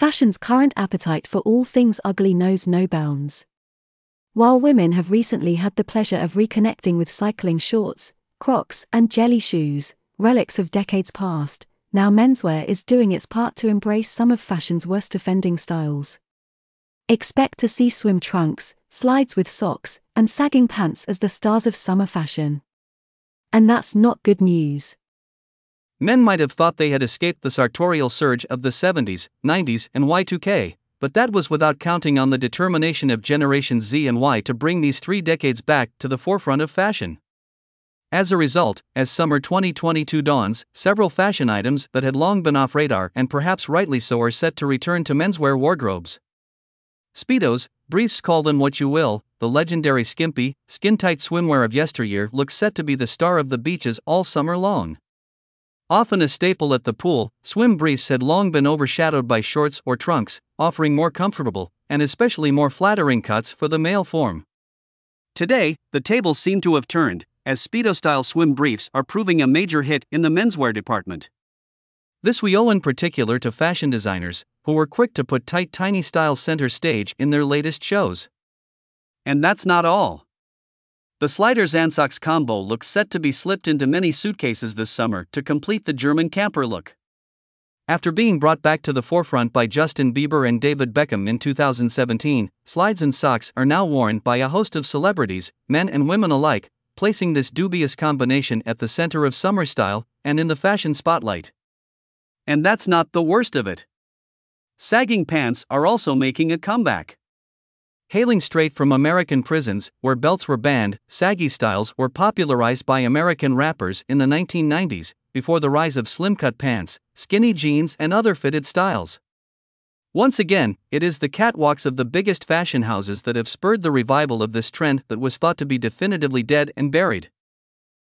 fashion's current appetite for all things ugly knows no bounds. While women have recently had the pleasure of reconnecting with cycling shorts, crocs, and jelly shoes, relics of decades past, now menswear is doing its part to embrace some of fashion's worst offending styles. Expect to see swim trunks, slides with socks, and sagging pants as the stars of summer fashion. And that's not good news. Men might have thought they had escaped the sartorial surge of the 70s, 90s, and Y2K, but that was without counting on the determination of Generation Z and Y to bring these three decades back to the forefront of fashion. As a result, as summer 2022 dawns, several fashion items that had long been off radar and perhaps rightly so are set to return to menswear wardrobes. Speedos, briefs call them what you will, the legendary skimpy, skin tight swimwear of yesteryear looks set to be the star of the beaches all summer long. Often a staple at the pool, swim briefs had long been overshadowed by shorts or trunks, offering more comfortable, and especially more flattering cuts for the male form. Today, the tables seem to have turned, as Speedo style swim briefs are proving a major hit in the menswear department. This we owe in particular to fashion designers, who were quick to put tight, tiny styles center stage in their latest shows. And that's not all. The Sliders Ansox combo looks set to be slipped into many suitcases this summer to complete the German camper look. After being brought back to the forefront by Justin Bieber and David Beckham in 2017, slides and socks are now worn by a host of celebrities, men and women alike, placing this dubious combination at the center of summer style and in the fashion spotlight. And that's not the worst of it. Sagging pants are also making a comeback. Hailing straight from American prisons, where belts were banned, saggy styles were popularized by American rappers in the 1990s, before the rise of slim cut pants, skinny jeans, and other fitted styles. Once again, it is the catwalks of the biggest fashion houses that have spurred the revival of this trend that was thought to be definitively dead and buried.